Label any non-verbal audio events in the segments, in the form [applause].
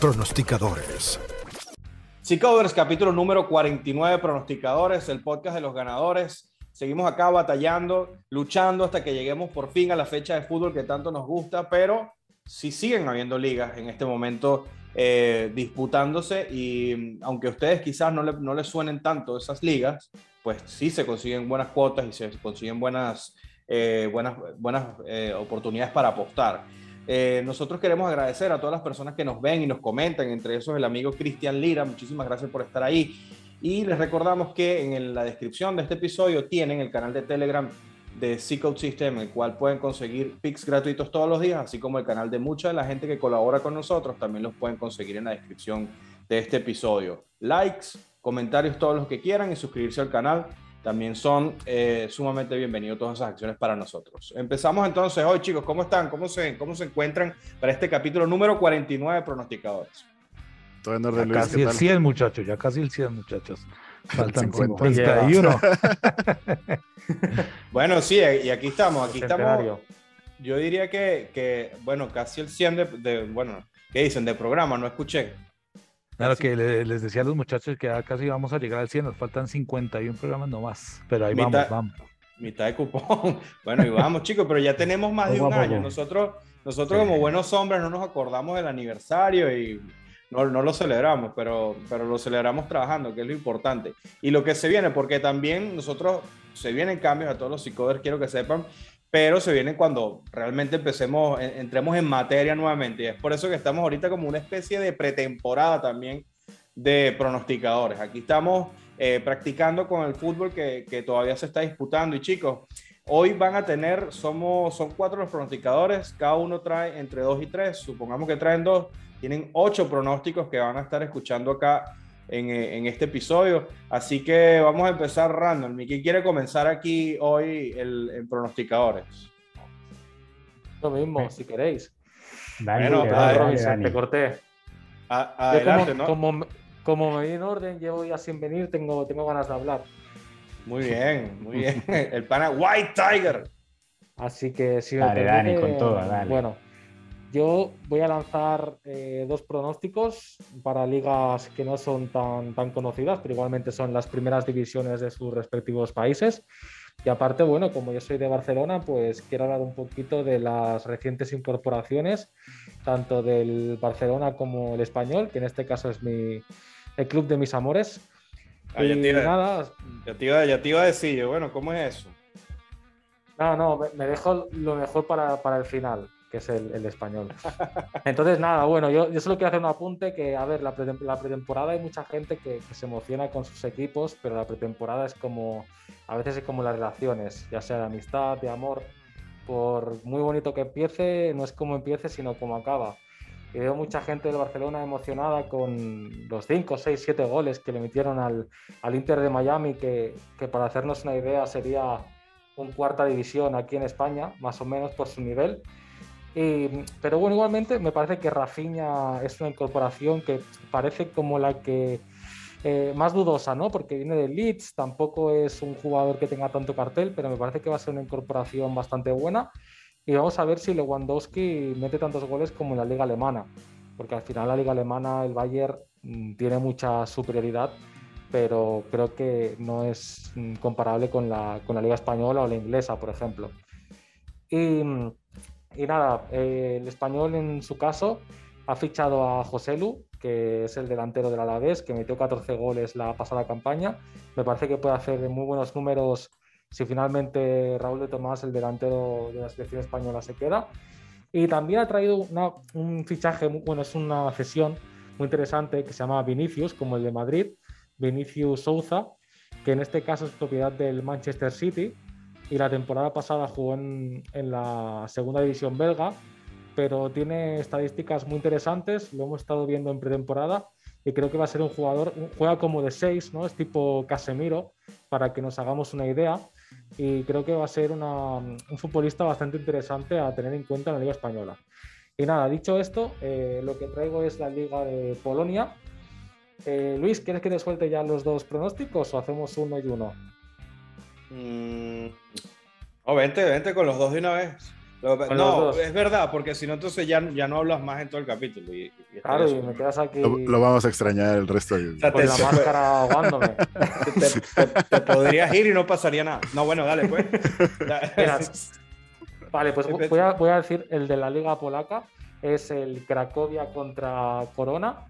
pronosticadores. Seacovers, capítulo número 49, pronosticadores, el podcast de los ganadores. Seguimos acá batallando, luchando hasta que lleguemos por fin a la fecha de fútbol que tanto nos gusta, pero si siguen habiendo ligas en este momento eh, disputándose y aunque a ustedes quizás no, no les suenen tanto esas ligas, pues sí se consiguen buenas cuotas y se consiguen buenas, eh, buenas, buenas eh, oportunidades para apostar. Eh, nosotros queremos agradecer a todas las personas que nos ven y nos comentan, entre esos el amigo Cristian Lira, muchísimas gracias por estar ahí. Y les recordamos que en la descripción de este episodio tienen el canal de Telegram de C-Code System, el cual pueden conseguir pics gratuitos todos los días, así como el canal de mucha de la gente que colabora con nosotros, también los pueden conseguir en la descripción de este episodio. Likes, comentarios, todos los que quieran y suscribirse al canal también son eh, sumamente bienvenidos todas esas acciones para nosotros. Empezamos entonces hoy, chicos, ¿cómo están? ¿Cómo se, cómo se encuentran para este capítulo número 49 de Pronosticadores? Todo en orden, ya casi el 100, muchachos, ya casi el 100, muchachos. [laughs] Faltan 51. [laughs] bueno, sí, y aquí estamos, aquí estamos. Yo diría que, que, bueno, casi el 100 de, de, bueno, ¿qué dicen? De programa, no escuché. Claro que les decía a los muchachos que ya casi vamos a llegar al 100, nos faltan 51 programas nomás, pero ahí vamos, vamos. Mitad de cupón. [laughs] Bueno, y vamos chicos, pero ya tenemos más de un año. Nosotros, nosotros como buenos hombres no nos acordamos del aniversario y no, no, lo celebramos, pero, pero lo celebramos trabajando, que es lo importante. Y lo que se viene, porque también nosotros se vienen cambios a todos los psicoders, quiero que sepan, pero se viene cuando realmente empecemos, entremos en materia nuevamente. Y es por eso que estamos ahorita como una especie de pretemporada también de pronosticadores. Aquí estamos eh, practicando con el fútbol que, que, todavía se está disputando. Y chicos, hoy van a tener, somos, son cuatro los pronosticadores, cada uno trae entre dos y tres, supongamos que traen dos, tienen ocho pronósticos que van a estar escuchando acá eh, en, este episodio. Así que vamos a empezar random. ¿Quién quiere comenzar aquí hoy el, pronosticadores? Lo mismo, si queréis. bueno, te corté. adelante, como, como, como, me vi en orden, llevo ya sin venir, tengo, tengo ganas de hablar. Muy bien, muy bien. El pana White Tiger. Así que si me Dani, con todo, dale. Bueno, yo voy a lanzar eh, dos pronósticos para ligas que no son tan, tan conocidas, pero igualmente son las primeras divisiones de sus respectivos países. Y aparte, bueno, como yo soy de Barcelona, pues quiero hablar un poquito de las recientes incorporaciones, tanto del Barcelona como el español, que en este caso es mi, el club de mis amores. Ah, ya, te iba, nada, ya, te iba, ya te iba a decir, bueno, ¿cómo es eso? No, no, me, dejo lo mejor para, para el final que es el, español. Entonces, nada, bueno, yo, yo, solo quiero hacer un apunte que, a ver, la, pretemporada hay mucha gente que, se emociona con sus equipos, pero la pretemporada es como, a veces es como las relaciones, ya sea de amistad, de amor, por muy bonito que empiece, no es como empiece, sino como acaba. Y veo mucha gente del Barcelona emocionada con los 5, 6, 7 goles que le metieron al, al Inter de Miami, que, que para hacernos una idea sería un cuarta división aquí en España, más o menos por su nivel pero bueno, igualmente me parece que Rafinha es una incorporación que parece como la que eh, más dudosa, ¿no? Porque viene de Leeds, tampoco es un jugador que tenga tanto cartel, pero me parece que va a ser una incorporación bastante buena. Y vamos a ver si Lewandowski mete tantos goles como en la liga alemana, porque al final la liga alemana, el Bayern mm, tiene mucha superioridad, pero creo que no es mm, comparable con la, con la liga española o la inglesa, por ejemplo. Y mm, y nada, eh, el español en su caso ha fichado a José Lu, que es el delantero del Alavés, que metió 14 goles la pasada campaña. Me parece que puede hacer muy buenos números si finalmente Raúl de Tomás, el delantero de la selección española, se queda. Y también ha traído un fichaje, bueno, es una cesión muy interesante que se llama Vinicius, como el de Madrid, Vinicius Souza, que en este caso es propiedad del Manchester City y la temporada pasada jugó en, la segunda división belga, pero tiene estadísticas muy interesantes, lo hemos estado viendo en pretemporada y creo que va a ser un jugador, juega como de 6, ¿no? es tipo Casemiro, para que nos hagamos una idea, y creo que va a ser un futbolista bastante interesante a tener en cuenta en la Liga Española. Y nada, dicho esto, eh, lo que traigo es la Liga de Polonia. Eh, Luis, ¿quieres que te suelte ya los dos pronósticos o hacemos uno y uno? Mm, oh, vente, vente con los dos de una vez. no, es verdad, porque si no, entonces ya, ya no hablas más en todo el capítulo y, Claro, y me quedas aquí. Lo, vamos a extrañar el resto de... Con la máscara aguándome. [laughs] Te, podrías ir y no pasaría nada. No, bueno, dale, pues. [laughs] vale, pues voy a, voy a decir el de la Liga Polaca. Es el Cracovia contra Corona.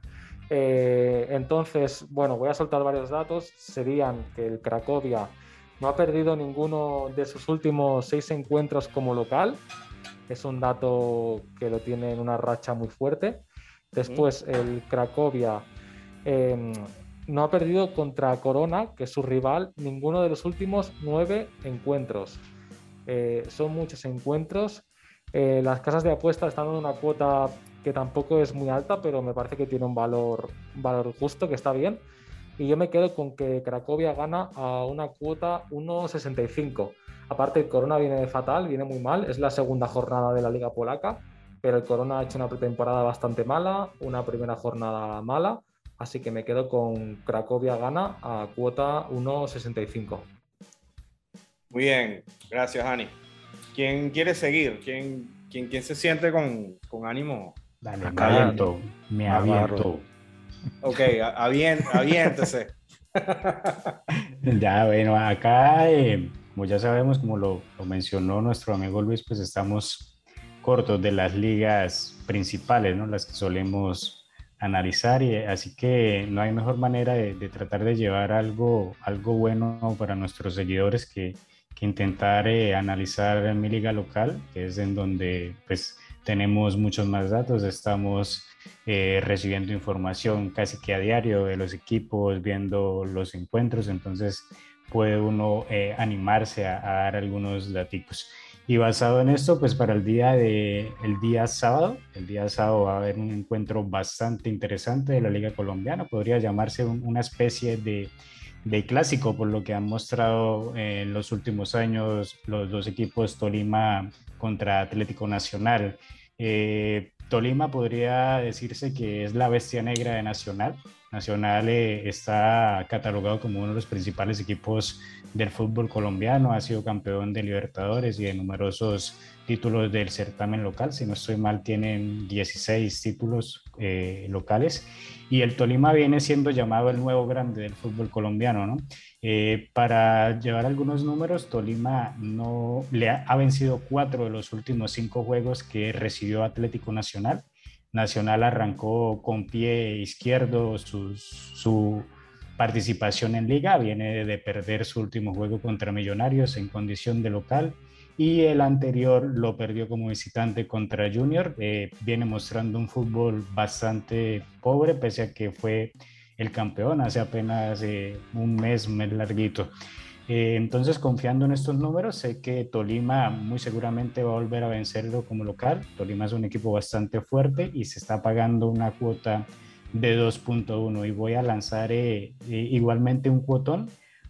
Eh, entonces, bueno, voy a soltar varios datos. Serían que el Cracovia no ha perdido ninguno de sus últimos seis encuentros como local. Es un dato que lo tiene en una racha muy fuerte. Después, el Cracovia em, no ha perdido contra Corona, que es su rival, ninguno de los últimos nueve encuentros. Eh, son muchos encuentros. Eh, las casas de apuestas están dando una cuota que tampoco es muy alta, pero me parece que tiene un valor, valor justo, que está bien. Y yo me quedo con que Cracovia gana a una cuota 1,65. Aparte, el Corona viene fatal, viene muy mal. Es la segunda jornada de la Liga Polaca, pero el Corona ha hecho una pretemporada bastante mala, una primera jornada mala. Así que me quedo con Cracovia gana a cuota 1,65. Muy bien, gracias, Ani. ¿Quién quiere seguir? ¿Quién, quién, quién se siente con, con ánimo Dale, me aviento, me aviento. Ok, aviéntese. [laughs] ya, bueno, acá, eh, como ya sabemos, como lo, mencionó nuestro amigo Luis, pues estamos cortos de las ligas principales, ¿no? Las que solemos analizar, y así que no hay mejor manera de, tratar de llevar algo, algo bueno para nuestros seguidores que, intentar eh, analizar mi liga local, que es en donde, pues, tenemos muchos más datos, estamos eh, recibiendo información casi que a diario de los equipos, viendo los encuentros, entonces puede uno eh, animarse a, dar algunos datos. Y basado en esto, pues para el día, de, el día sábado, el día sábado va a haber un encuentro bastante interesante de la Liga Colombiana, podría llamarse una especie de, de clásico, por lo que han mostrado en los últimos años los dos equipos Tolima contra Atlético Nacional. Eh, Tolima podría decirse que es la bestia negra de Nacional. Nacional eh, está catalogado como uno de los principales equipos del fútbol colombiano, ha sido campeón de Libertadores y de numerosos títulos del certamen local. Si no estoy mal, tienen 16 títulos eh, locales. Y el Tolima viene siendo llamado el nuevo grande del fútbol colombiano, ¿no? Eh, para llevar algunos números, Tolima no le ha, vencido cuatro de los últimos cinco juegos que recibió Atlético Nacional. Nacional arrancó con pie izquierdo su participación en liga, viene de perder su último juego contra Millonarios en condición de local y el anterior lo perdió como visitante contra Junior. Viene mostrando un fútbol bastante pobre, pese a que fue el campeón hace apenas eh, un mes, un mes larguito. Eh, entonces, confiando en estos números, sé que Tolima muy seguramente va a volver a vencerlo como local. Tolima es un equipo bastante fuerte y se está pagando una cuota de 2.1 y voy a lanzar eh, igualmente un cuotón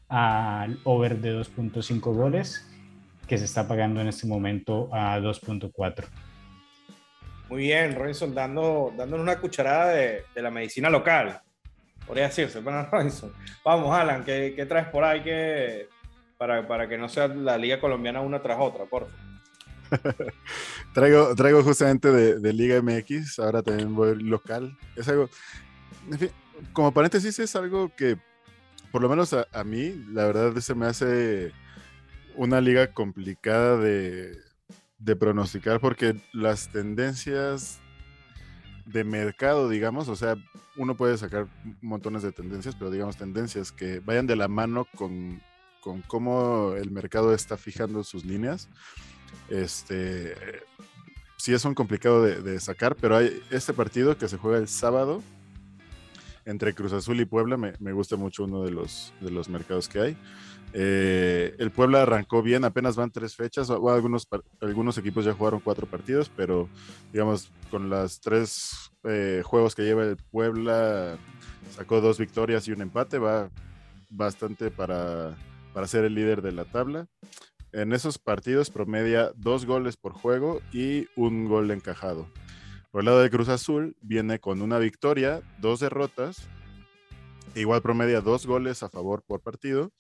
al over de 2.5 goles que se está pagando en este momento a 2.4. Muy bien, Robinson, dando, dándonos una cucharada de, de la medicina local podría decirse, [laughs] Vamos, Alan, ¿qué, traes por ahí que, para, para, que no sea la Liga Colombiana una tras otra, por favor? [laughs] traigo, traigo justamente de, Liga MX, ahora también voy local. Es algo, en fin, como paréntesis, es algo que, por lo menos a, a mí, la verdad se me hace una liga complicada de, de pronosticar porque las tendencias de mercado, digamos, o sea, uno puede sacar montones de tendencias, pero digamos tendencias que vayan de la mano con, con cómo el mercado está fijando sus líneas. Este, sí es un complicado de, sacar, pero hay este partido que se juega el sábado entre Cruz Azul y Puebla, me, me gusta mucho uno de los, de los mercados que hay. Eh, el Puebla arrancó bien, apenas van tres fechas, algunos, algunos equipos ya jugaron cuatro partidos, pero digamos, con las tres eh, juegos que lleva el Puebla, sacó dos victorias y un empate, va bastante para, para ser el líder de la tabla. En esos partidos promedia dos goles por juego y un gol encajado. Por el lado de Cruz Azul, viene con una victoria, dos derrotas, igual promedia dos goles a favor por partido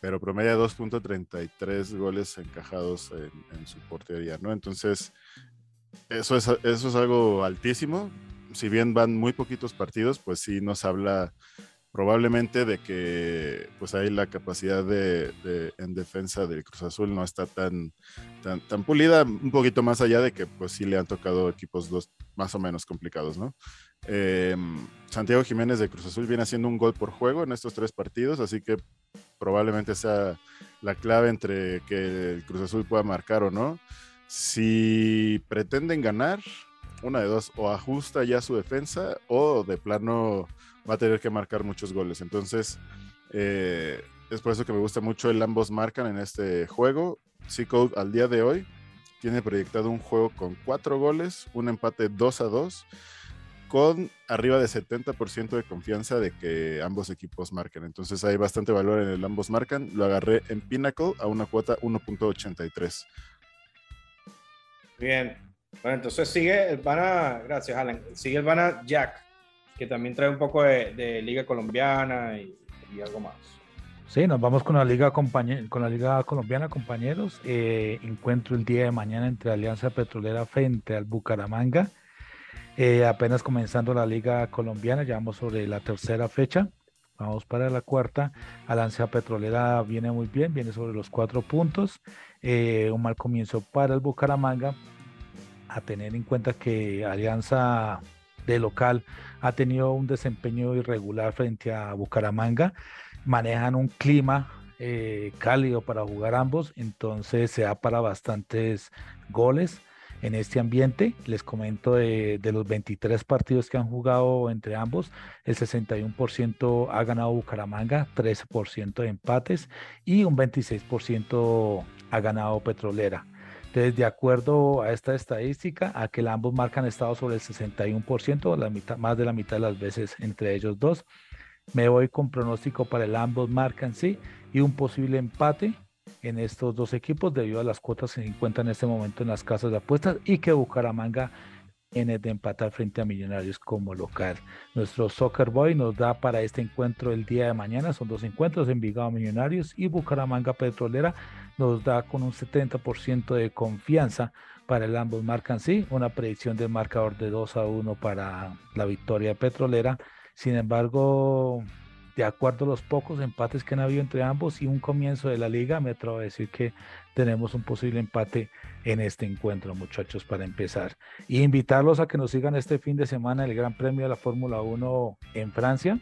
pero promedia 2.33 goles encajados en, su portería, ¿no? Entonces, eso es, eso es algo altísimo. si bien van muy poquitos partidos, pues sí nos habla probablemente de que pues ahí la capacidad de, en defensa del Cruz Azul no está tan, tan, tan, pulida, un poquito más allá de que pues sí le han tocado equipos dos más o menos complicados, ¿no? Em, Santiago Jiménez de Cruz Azul viene haciendo un gol por juego en estos tres partidos, así que probablemente sea la clave entre que el Cruz Azul pueda marcar o no. Si pretenden ganar, una de dos, o ajusta ya su defensa o de plano va a tener que marcar muchos goles. Entonces, eh, es por eso que me gusta mucho el ambos marcan en este juego. C-Code al día de hoy tiene proyectado un juego con cuatro goles, un empate 2 a 2, con arriba de 70% de confianza de que ambos equipos marquen. Entonces hay bastante valor en el ambos marcan. Lo agarré en Pinnacle a una cuota 1.83. Bien. Bueno, entonces sigue el Bana, gracias Alan, sigue el Bana Jack, que también trae un poco de, Liga Colombiana y, algo más. Sí, nos vamos con la Liga, con la Liga Colombiana, compañeros. Eh, encuentro el día de mañana entre Alianza Petrolera frente al Bucaramanga. Eh, apenas comenzando la Liga Colombiana, ya vamos sobre la tercera fecha. Vamos para la cuarta. Alianza Petrolera viene muy bien, viene sobre los cuatro puntos. Eh, un mal comienzo para el Bucaramanga, a tener en cuenta que Alianza de local ha tenido un desempeño irregular frente a Bucaramanga, manejan un clima eh, cálido para jugar ambos, entonces se da para bastantes goles en este ambiente. Les comento de, de, los 23 partidos que han jugado entre ambos, el 61% ha ganado Bucaramanga, 13% de empates y un 26% ha ganado Petrolera. Entonces, de acuerdo a esta estadística, a que ambos marcan estado sobre el 61%, la mitad, más de la mitad de las veces entre ellos dos. Me voy con pronóstico para el ambos marcan sí y un posible empate en estos dos equipos debido a las cuotas que se encuentran en este momento en las casas de apuestas y que Bucaramanga tiene de empatar frente a Millonarios como local. Nuestro Soccer Boy nos da para este encuentro el día de mañana, son dos encuentros, Envigado Millonarios y Bucaramanga Petrolera nos da con un 70% de confianza para el ambos marcan sí, una predicción de marcador de 2 a 1 para la victoria petrolera. Sin embargo, de acuerdo a los pocos empates que han habido entre ambos y un comienzo de la liga, me atrevo a decir que tenemos un posible empate en este encuentro, muchachos, para empezar. Y invitarlos a que nos sigan este fin de semana el Gran Premio de la Fórmula 1 en Francia.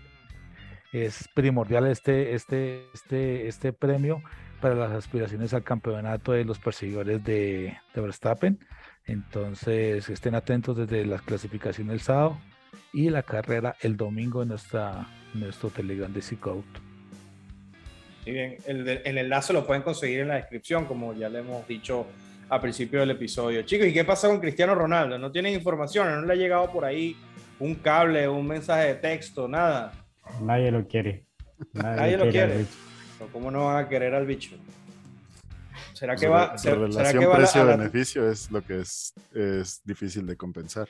Es primordial este, este, este, este premio para las aspiraciones al campeonato de los perseguidores de, Verstappen. Entonces estén atentos desde la clasificación del sábado y la carrera el domingo en nuestra, nuestro Telegram de. Muy bien, el, el, enlace lo pueden conseguir en la descripción, como ya le hemos dicho al principio del episodio. Chicos, ¿y qué pasa con Cristiano Ronaldo? ¿No tienen información? ¿No le ha llegado por ahí un cable, un mensaje de texto, nada? Nadie lo quiere. Nadie, lo quiere. ¿Cómo no van a querer al bicho? ¿Será que va? La relación precio-beneficio es lo que es, es, difícil de compensar.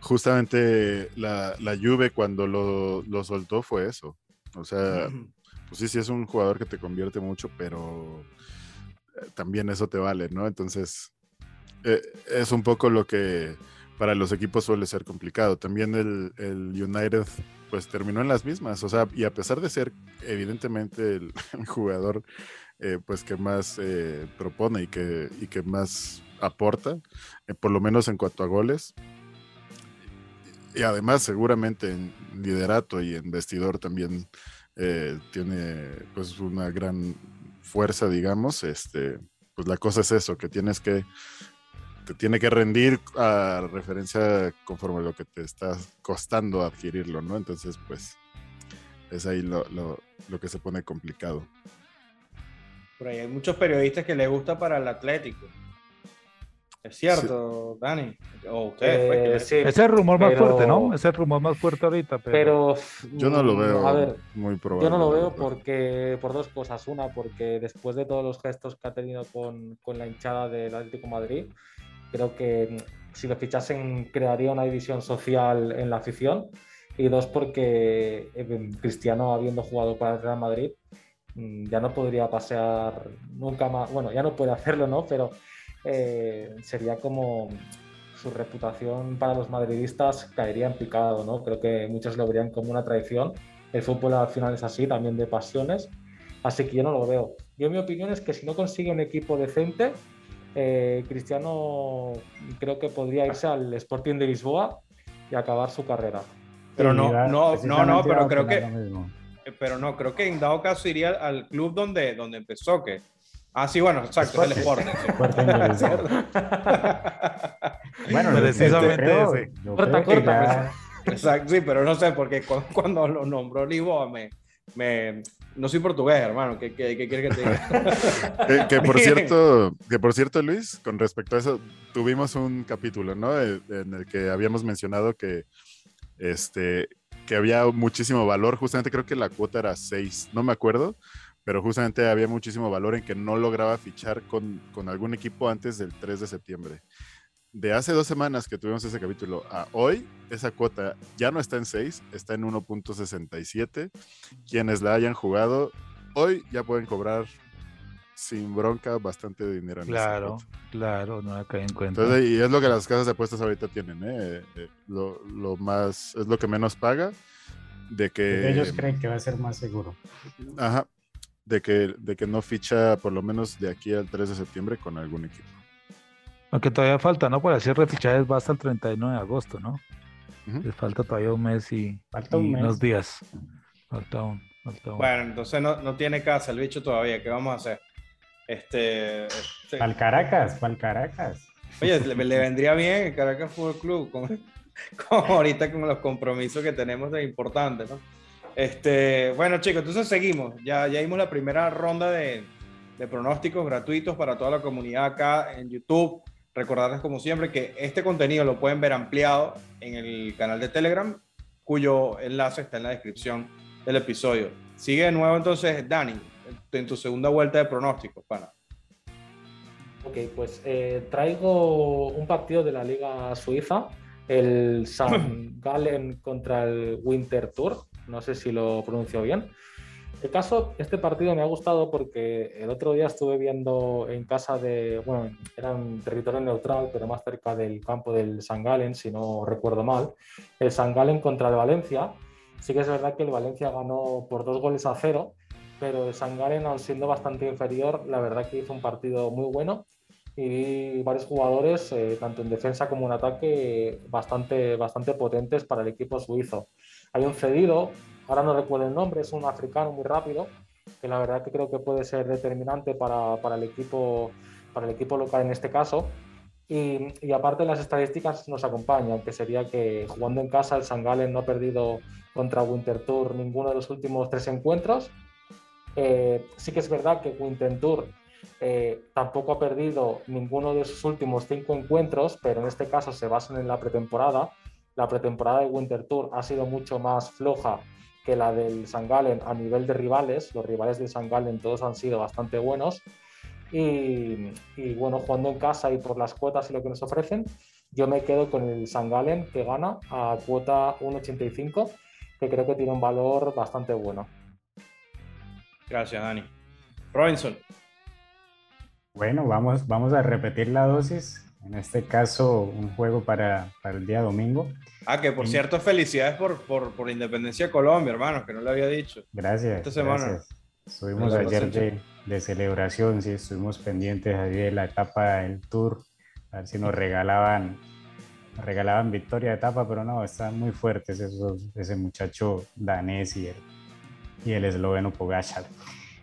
Justamente la, la Juve cuando lo, lo, soltó fue eso. O sea, pues sí, sí es un jugador que te convierte mucho, pero eh, también eso te vale, ¿no? Entonces, eh, es un poco lo que para los equipos suele ser complicado. También el, el United pues terminó en las mismas, o sea, y a pesar de ser evidentemente el, [laughs] jugador eh, pues que más eh, propone y que, y que más aporta, por lo menos en cuanto a goles, y además seguramente en liderato y en vestidor también tiene pues una gran fuerza, digamos, este, pues la cosa es eso, que tienes que te tiene que rendir a referencia conforme a lo que te está costando adquirirlo, ¿no? Entonces, pues, es ahí lo, que se pone complicado. Por ahí hay muchos periodistas que les gusta para el Atlético. Es cierto, Dani. O ustedes, pues, Ese es el rumor más fuerte, ¿no? Ese es el rumor más fuerte ahorita. Pero, yo no lo veo muy probable. Yo no lo veo porque por dos cosas. Una, porque después de todos los gestos que ha tenido con, con la hinchada del Atlético Madrid, Creo que mm, si lo fichasen crearía una división social en la afición. Y dos, porque eh, Cristiano, habiendo jugado para el Real Madrid, mm, ya no podría pasear nunca más. Bueno, ya no puede hacerlo, ¿no? Pero eh, sería como su reputación para los madridistas caería en picado, ¿no? Creo que muchos lo verían como una traición. El fútbol al final es así, también de pasiones, así que yo no lo veo. Yo mi opinión es que si no consigue un equipo decente, eh, Cristiano creo que podría irse al Sporting de Lisboa y acabar su carrera. Pero no, no, no, no, pero creo que, pero no, creo que en dado caso iría al club donde, donde empezó, que Ah, sí, bueno, exacto, es el Sporting. [laughs] [laughs] bueno, precisamente ese. Corta, corta. Exacto, sí, pero no sé, porque cuando, lo nombró Lisboa me, me, no soy portugués, hermano. ¿Qué, qué, qué quieres que te diga? [laughs] que, por cierto, que por cierto, Luis, con respecto a eso, tuvimos un capítulo, ¿no? Eh, en el que habíamos mencionado que, este, que había muchísimo valor. Justamente creo que la cuota era 6, no me acuerdo pero justamente había muchísimo valor en que no lograba fichar con, con, algún equipo antes del 3 de septiembre. De hace dos semanas que tuvimos ese capítulo a hoy, esa cuota ya no está en 6, está en 1.67. Quienes la hayan jugado, hoy ya pueden cobrar sin bronca bastante dinero. En claro, claro, no la cae en cuenta. Entonces, y es lo que las casas de apuestas ahorita tienen, ¿eh? eh lo, lo, más, es lo que menos paga. De que ellos creen que va a ser más seguro. Ajá, de que, de que no ficha por lo menos de aquí al 3 de septiembre con algún equipo. Aunque todavía falta, ¿no? Por el cierre de fichajes va hasta el 31 de agosto, ¿no? Les falta todavía un mes y, unos días. Falta un, falta Bueno, entonces no, no, tiene casa el bicho todavía. ¿Qué vamos a hacer? Este. este... Al Caracas, al Caracas. Oye, le, le, vendría bien el Caracas Fútbol Club, como, [laughs] como ahorita con los compromisos que tenemos de importantes, ¿no? Este, bueno, chicos, entonces seguimos. Ya, ya dimos la primera ronda de, de pronósticos gratuitos para toda la comunidad acá en YouTube. Recordarles, como siempre, que este contenido lo pueden ver ampliado en el canal de Telegram, cuyo enlace está en la descripción del episodio. Sigue de nuevo entonces, Dani, en tu segunda vuelta de pronósticos, pana. Ok, pues eh, traigo un partido de la Liga Suiza, el San [clears throat] Galen contra el Winter Tour no sé si lo pronuncio bien. El caso, este partido me ha gustado porque el otro día estuve viendo en casa de, bueno, era un territorio neutral, pero más cerca del campo del San Galen, si no recuerdo mal, el San Galen contra el Valencia. Sí que es verdad que el Valencia ganó por dos goles a cero, pero el San Galen, aun siendo bastante inferior, la verdad que hizo un partido muy bueno y varios jugadores, eh, tanto en defensa como en ataque, bastante, bastante potentes para el equipo suizo. Hay un cedido, ahora no recuerdo el nombre, es un africano muy rápido, que la verdad que creo que puede ser determinante para, el, equipo, para el equipo local en este caso. Y, y, aparte las estadísticas nos acompañan, que sería que jugando en casa el San Galen no ha perdido contra Winter Tour ninguno de los últimos tres encuentros. Eh, sí que es verdad que Winter Tour eh, tampoco ha perdido ninguno de sus últimos cinco encuentros, pero en este caso se basan en la pretemporada la pretemporada de Winter Tour ha sido mucho más floja que la del San Galen a nivel de rivales. Los rivales del San Galen todos han sido bastante buenos. Y, bueno, jugando en casa y por las cuotas y lo que nos ofrecen, yo me quedo con el San Galen que gana a cuota 1,85, que creo que tiene un valor bastante bueno. Gracias, Dani. Robinson. Bueno, vamos, vamos a repetir la dosis en este caso un juego para, para el día domingo. Ah, que por cierto, felicidades por, por, por, la independencia de Colombia, hermano, que no lo había dicho. Gracias. Esta semana. Estuvimos ayer de, de, celebración, sí, estuvimos pendientes ahí de la etapa del Tour, a ver si nos [laughs] regalaban, regalaban victoria de etapa, pero no, están muy fuertes esos, ese muchacho danés y el, y el esloveno Pogacar.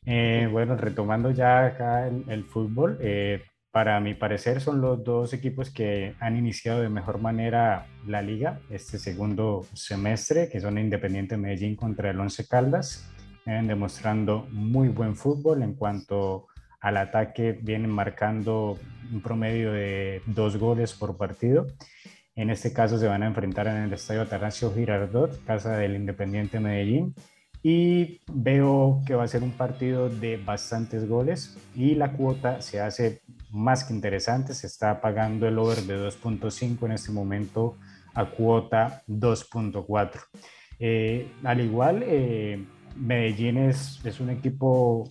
Eh, bueno, retomando ya acá el, el fútbol, eh, para mi parecer son los dos equipos que han iniciado de mejor manera la liga este segundo semestre, que son Independiente Medellín contra el Once Caldas. Vienen demostrando muy buen fútbol en cuanto al ataque, vienen marcando un promedio de dos goles por partido. En este caso se van a enfrentar en el Estadio Atanasio Girardot, casa del Independiente Medellín y veo que va a ser un partido de bastantes goles y la cuota se hace más que interesante, se está pagando el over de 2.5 en este momento a cuota 2.4. Eh, al igual, eh, Medellín es, es, un equipo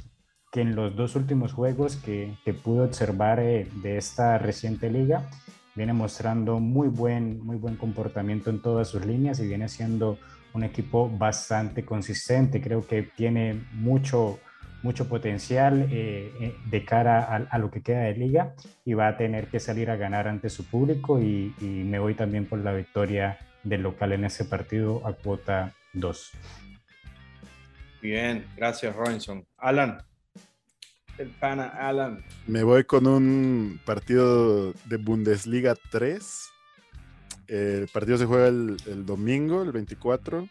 que en los dos últimos juegos que, que pude observar eh, de esta reciente liga, viene mostrando muy buen, muy buen comportamiento en todas sus líneas y viene siendo un equipo bastante consistente. Creo que tiene mucho, mucho potencial eh, eh, de cara a, lo que queda de liga y va a tener que salir a ganar ante su público y, y me voy también por la victoria del local en ese partido a cuota 2. Bien, gracias Robinson. Alan, el pana Alan. Me voy con un partido de Bundesliga 3 el partido se juega el, domingo, el 24,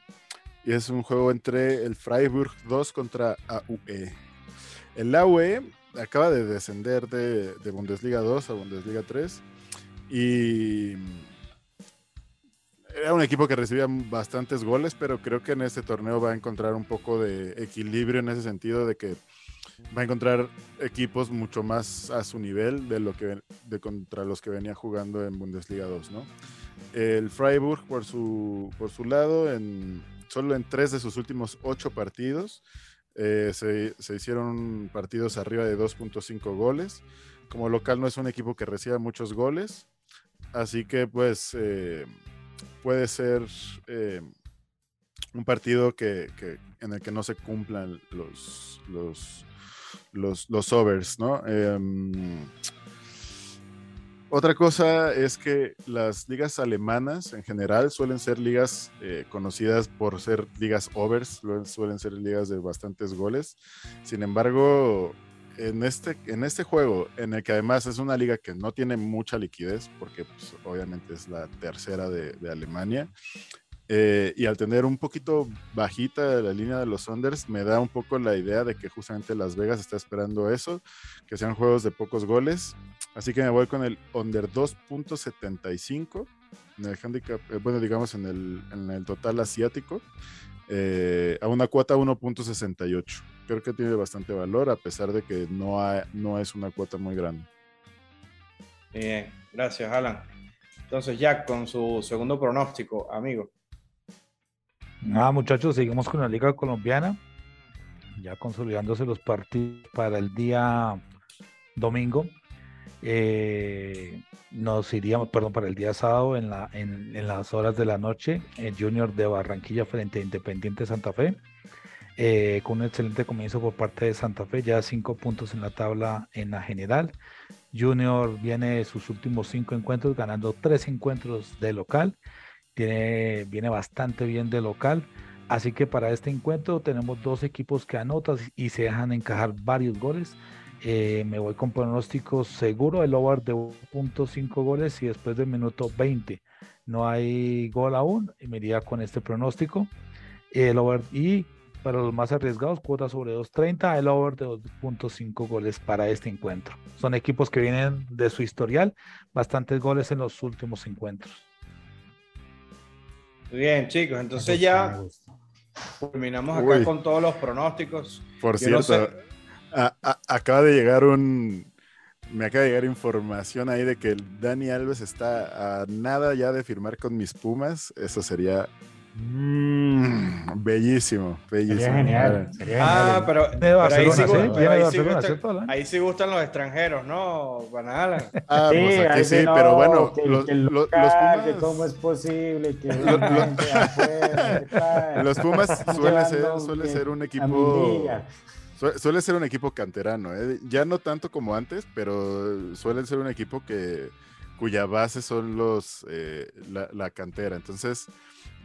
y es un juego entre el Freiburg 2 contra AUE. El AUE acaba de descender de, Bundesliga 2 a Bundesliga 3 y era un equipo que recibía bastantes goles, pero creo que en este torneo va a encontrar un poco de equilibrio en ese sentido de que va a encontrar equipos mucho más a su nivel de lo que de contra los que venía jugando en Bundesliga 2, ¿no? El Freiburg, por su, por su lado, en, solo en tres de sus últimos ocho partidos eh, se, hicieron partidos arriba de 2.5 goles. Como local no es un equipo que reciba muchos goles, así que pues eh, puede ser eh, un partido que, en el que no se cumplan los, los, los, los overs, ¿no? Otra cosa es que las ligas alemanas en general suelen ser ligas eh, conocidas por ser ligas overs, suelen ser ligas de bastantes goles. Sin embargo, en este, en este juego, en el que además es una liga que no tiene mucha liquidez, porque pues, obviamente es la tercera de, de Alemania, eh, y al tener un poquito bajita la línea de los unders, me da un poco la idea de que justamente Las Vegas está esperando eso, que sean juegos de pocos goles. Así que me voy con el under 2.75 en el handicap, eh, bueno, digamos en el, en el total asiático, eh, a una cuota 1.68. Creo que tiene bastante valor, a pesar de que no, no es una cuota muy grande. Bien, gracias, Alan. Entonces, Jack, con su segundo pronóstico, amigo. Ah, muchachos, seguimos con la Liga Colombiana, ya consolidándose los partidos para el día domingo. Eh, nos iríamos, perdón, para el día sábado en, la, en, las horas de la noche, el Junior de Barranquilla frente a Independiente Santa Fe, eh, con un excelente comienzo por parte de Santa Fe, ya cinco puntos en la tabla en la general. Junior viene de sus últimos cinco encuentros, ganando tres encuentros de local tiene, viene bastante bien de local. Así que para este encuentro tenemos dos equipos que anotan y se dejan encajar varios goles. Eh, me voy con pronóstico seguro, el over de 1.5 goles y después del minuto 20 no hay gol aún, y me iría con este pronóstico. El over y para los más arriesgados, cuota sobre 2.30, el over de 2.5 goles para este encuentro. Son equipos que vienen de su historial, bastantes goles en los últimos encuentros. Bien, chicos, entonces ya terminamos acá con todos los pronósticos. Por cierto, acaba de llegar un. Me acaba de llegar información ahí de que Dani Alves está a nada ya de firmar con mis Pumas. Eso sería Mm, bellísimo, bellísimo. Sería genial. ah, pero, ahí, sí, gustan, los extranjeros, ¿no, Banala? [laughs] Ah, sí, pues aquí sí, pero bueno, los, Pumas... ¿Cómo es posible que [laughs] [laughs] los Pumas suele ser, suele ser un equipo... Suele ser un equipo canterano, ¿eh? ya no tanto como antes, pero suelen ser un equipo que cuya base son los eh, la, cantera. Entonces,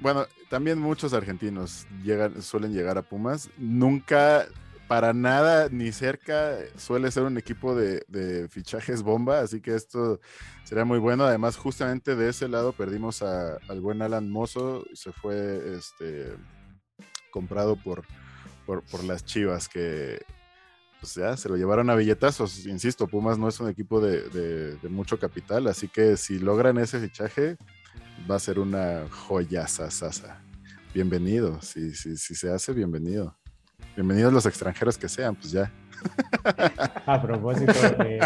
bueno, también muchos argentinos llegan, suelen llegar a Pumas. Nunca, para nada, ni cerca, suele ser un equipo de, fichajes bomba, así que esto sería muy bueno. Además, justamente de ese lado perdimos al buen Alan Mozo, se fue este, comprado por, por, las Chivas, que pues ya se lo llevaron a billetazos. Insisto, Pumas no es un equipo de, de mucho capital, así que si logran ese fichaje, va a ser una joya sasa. Bienvenido, si, si, si se hace, bienvenido. Bienvenidos los extranjeros que sean, pues ya. [laughs] A propósito de.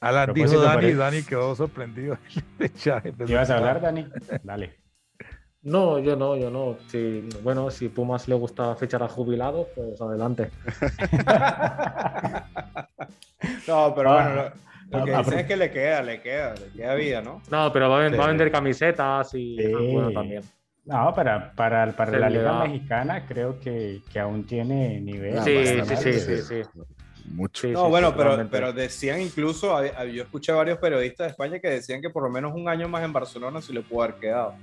Alan dijo Dani, Dani quedó sorprendido. ¿Ibas a hablar, Dani? Dale. No, yo no, yo no. Si, bueno, si Pumas le gusta fichar a jubilados, pues adelante. [laughs] no, pero bueno, Lo que dicen es que le queda, le queda, le queda vida, ¿no? No, pero va a, Sí. va a vender camisetas y bueno también. No, para, para, para la Liga da. Mexicana creo que, que aún tiene nivel. Ah, Sí, sí, sí, sí, sí. Mucho. Sí, No, sí, bueno, sí, pero, pero decían incluso, yo escuché a varios periodistas de España que decían que por lo menos un año más en Barcelona se le pudo haber quedado.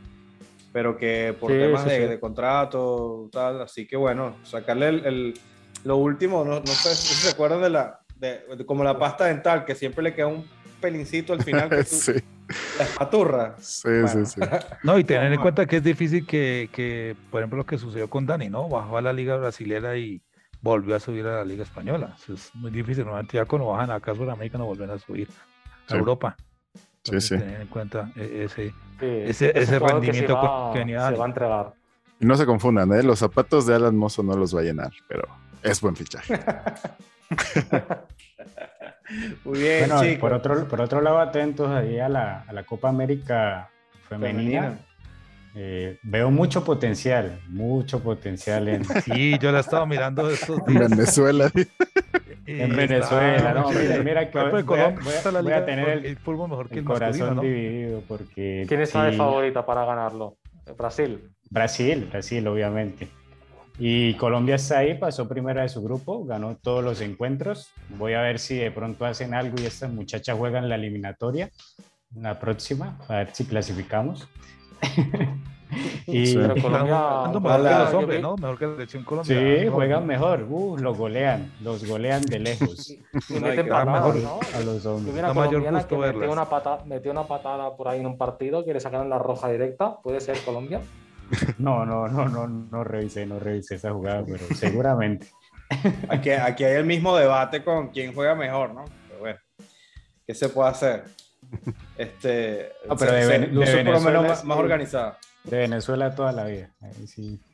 Pero que por Sí, temas sí, de, sí. de contrato, tal, así que bueno, sacarle el, el- lo último, no, no sé si se acuerdan de la, de, de como la pasta dental, que siempre le queda un pelincito al final, que [laughs] tú, Sí, la espaturra. sí, Bueno. sí, sí. [laughs] No, y tener en cuenta que es difícil que, que, por ejemplo, lo que sucedió con Dani, ¿no? Bajó a la liga brasilera y volvió a subir a la liga española. Eso es muy difícil. Normalmente ya cuando bajan acá a Sudamérica no vuelven a subir a Sí. Europa. Sí, Entonces, sí. tener en cuenta e- ese... Sí, Ese- ese que rendimiento se va, que venía se va a entregar. Y no se confundan, ¿eh? los zapatos de Alan Mozo no los va a llenar, pero es buen fichaje. [laughs] Muy bien, Bueno, chicos. por otro, por otro lado, atentos ahí a la, a la Copa América Femenina. Femenina. Eh, veo mucho potencial, mucho potencial en, Sí, yo la estaba mirando estos En días. Venezuela. En Venezuela. No, mira, mira que voy, voy a- está la voy a tener el, el fútbol mejor que el el corazón ¿no? dividido porque ¿Quién de sí, favorita para ganarlo? Brasil. Brasil, Brasil, obviamente. Y Colombia está ahí, pasó primera de su grupo, ganó todos los encuentros. Voy a ver si de pronto hacen algo y estas muchachas juegan la eliminatoria, la próxima, a ver si clasificamos. [laughs] y. Pero Colombia. Jugando mejor que los hombres, ¿no? Mejor que la selección colombiana. sí, ¿no? juegan mejor, uh, los golean, los golean de lejos [laughs] Y No, hay meten que- patadas, mejor. ¿no? a los hombres. mayor colombiana gusto que metió una, pata, metió una patada por ahí en un partido que le sacaron la roja directa. ¿Puede ser Colombia? [laughs] No, no, no, no, no revisé, no revisé esa jugada, pero seguramente. [laughs] Aquí, aquí hay el mismo debate con quién juega mejor, ¿no? Pero bueno, ¿qué se puede hacer? Este, No, pero se- de se Ven- de luce por lo Venezuela menos más, más organizada. De Venezuela toda la vida. [laughs]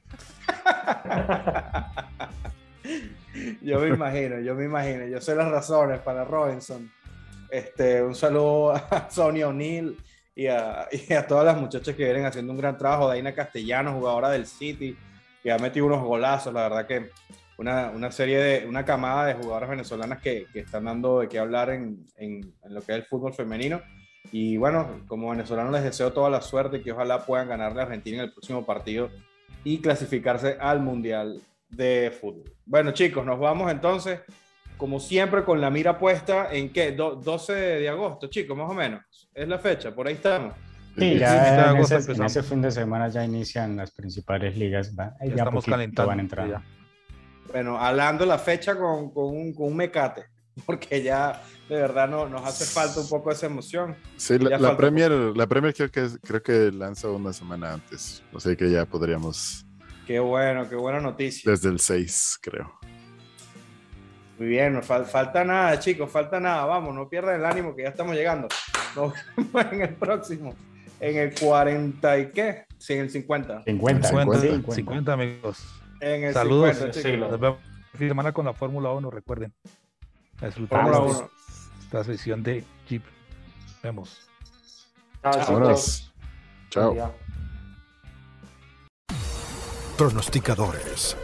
Yo me imagino, yo me imagino. Yo sé las razones para Robinson. Este, un saludo a [laughs] Sonia O'Neill y a, y a todas las muchachas que vienen haciendo un gran trabajo. Daina Castellano, jugadora del City, que ha metido unos golazos. La verdad que una, una serie de, una camada de jugadoras venezolanas que, que están dando de qué hablar en, en, en lo que es el fútbol femenino. Y bueno, como venezolano les deseo toda la suerte y que ojalá puedan ganarle a Argentina en el próximo partido y clasificarse al Mundial de Fútbol. Bueno, chicos, nos vamos entonces, como siempre, con la mira puesta en qué? Do- 12 de agosto, chicos, más o menos. Es la fecha, por ahí estamos. Sí, ya en ese, en ese fin de semana ya inician las principales ligas. va- Ya ya estamos calentando. van entrando. ya. Bueno, hablando la fecha con, con un, con un mecate, [laughs] porque ya de verdad no, nos hace falta un poco esa emoción. Sí, la, la Premier, la Premier creo que, creo que lanza una semana antes. O sea que ya podríamos, Qué bueno, qué buena noticia. desde el 6, creo. Muy bien, no fal- falta nada, chicos, falta nada. Vamos, no pierdan el ánimo que ya estamos llegando. Nos vemos en el próximo, en el 40 y qué? Sí, en el 50. 50, 50, 50. 50, amigos. En el Saludos. 50, Sí, chicos. Nos vemos el fin de semana con la Fórmula 1, recuerden. Fórmula esta- 1. esta sesión de Jeep. Vemos. Chao. Chao. Pronosticadores